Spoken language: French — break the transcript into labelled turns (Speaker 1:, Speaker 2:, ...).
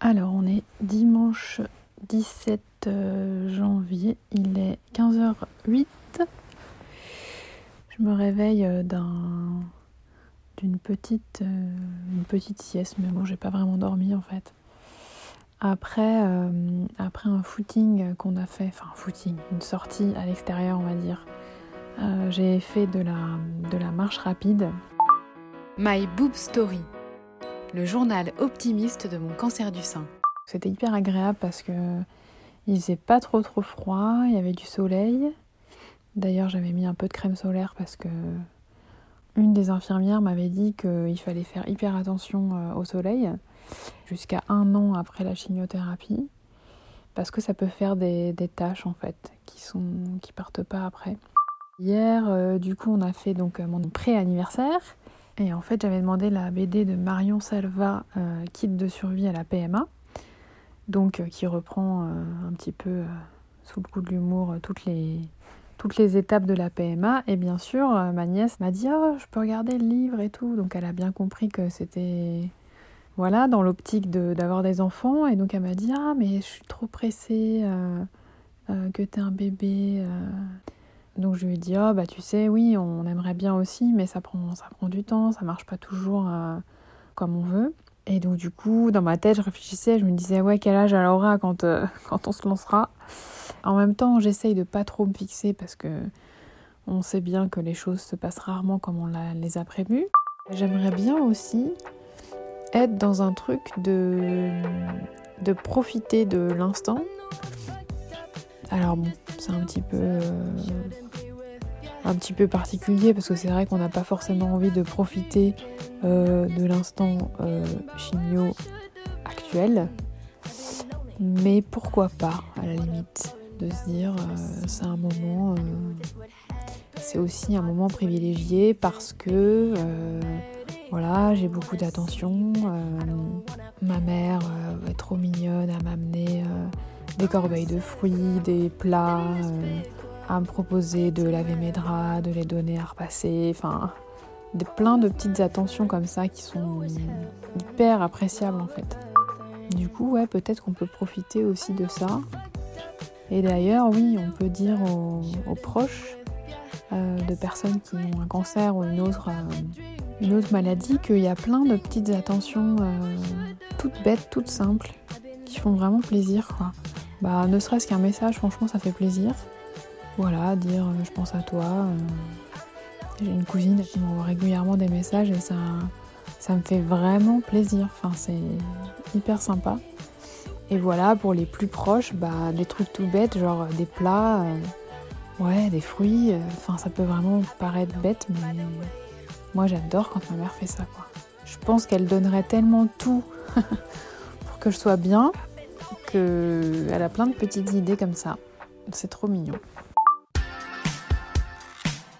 Speaker 1: Alors, on est dimanche 17 euh, janvier, il est 15h08. Je me réveille euh, d'un d'une petite, euh, une petite sieste, mais bon, j'ai pas vraiment dormi en fait. Après, un footing qu'on a fait, enfin un footing, une sortie à l'extérieur, on va dire, j'ai fait de la, de la marche rapide.
Speaker 2: My Boob Story le journal optimiste de mon cancer du sein.
Speaker 1: C'était hyper agréable parce que il faisait pas trop trop froid, il y avait du soleil. D'ailleurs, j'avais mis un peu de crème solaire parce que une des infirmières m'avait dit qu'il fallait faire hyper attention euh, au soleil jusqu'à un an après la chimiothérapie parce que ça peut faire des, taches en fait qui sont qui partent pas après. Hier, euh, du coup, on a fait donc mon pré-anniversaire et en fait, j'avais demandé la BD de Marion Salva, euh, Kit de survie à la PMA, donc euh, qui reprend euh, un petit peu sous le coup de l'humour toutes les, toutes les étapes de la PMA. Et bien sûr, ma nièce m'a dit Oh, je peux regarder le livre et tout. Donc elle a bien compris que c'était voilà, dans l'optique d'avoir des enfants. Et donc elle m'a dit Ah, mais je suis trop pressée, que t'es un bébé. Donc je lui ai dit oh bah tu sais oui on aimerait bien aussi mais ça prend ça prend du temps ça marche pas toujours euh, comme on veut. Et donc du coup dans ma tête je réfléchissais je me disais ouais quel âge elle aura quand euh, quand on se lancera? En même temps j'essaye de pas trop me fixer parce que on sait bien que les choses se passent rarement comme on les a prévues. J'aimerais bien aussi être dans un truc de de profiter de l'instant. Alors bon c'est un petit peu euh, un petit peu particulier parce que c'est vrai qu'on n'a pas forcément envie de profiter euh, de l'instant euh, chimio actuel. Mais pourquoi pas, à la limite, de se dire euh, c'est un moment, c'est aussi un moment privilégié parce que voilà, j'ai beaucoup d'attention. ma mère est trop mignonne à m'amener des corbeilles de fruits, des plats à me proposer de laver mes draps, de les donner à repasser, enfin de, plein de petites attentions comme ça qui sont hyper appréciables en fait. Du coup, ouais, peut-être qu'on peut profiter aussi de ça. Et d'ailleurs, oui, on peut dire aux, proches euh, de personnes qui ont un cancer ou une autre, euh, une autre maladie qu'il y a plein de petites attentions euh, toutes bêtes, toutes simples, qui font vraiment plaisir. Quoi. Bah, ne serait-ce qu'un message, franchement, ça fait plaisir. Voilà, dire euh, je pense à toi. Euh. J'ai une cousine qui m'envoie régulièrement des messages et ça, me fait vraiment plaisir. C'est hyper sympa. Et voilà, pour les plus proches, bah, des trucs tout bêtes, genre des plats, euh, ouais, des fruits. Ça peut vraiment paraître bête, mais moi j'adore quand ma mère fait ça. Je pense qu'elle donnerait tellement tout pour que je sois bien qu'elle a plein de petites idées comme ça. C'est trop mignon.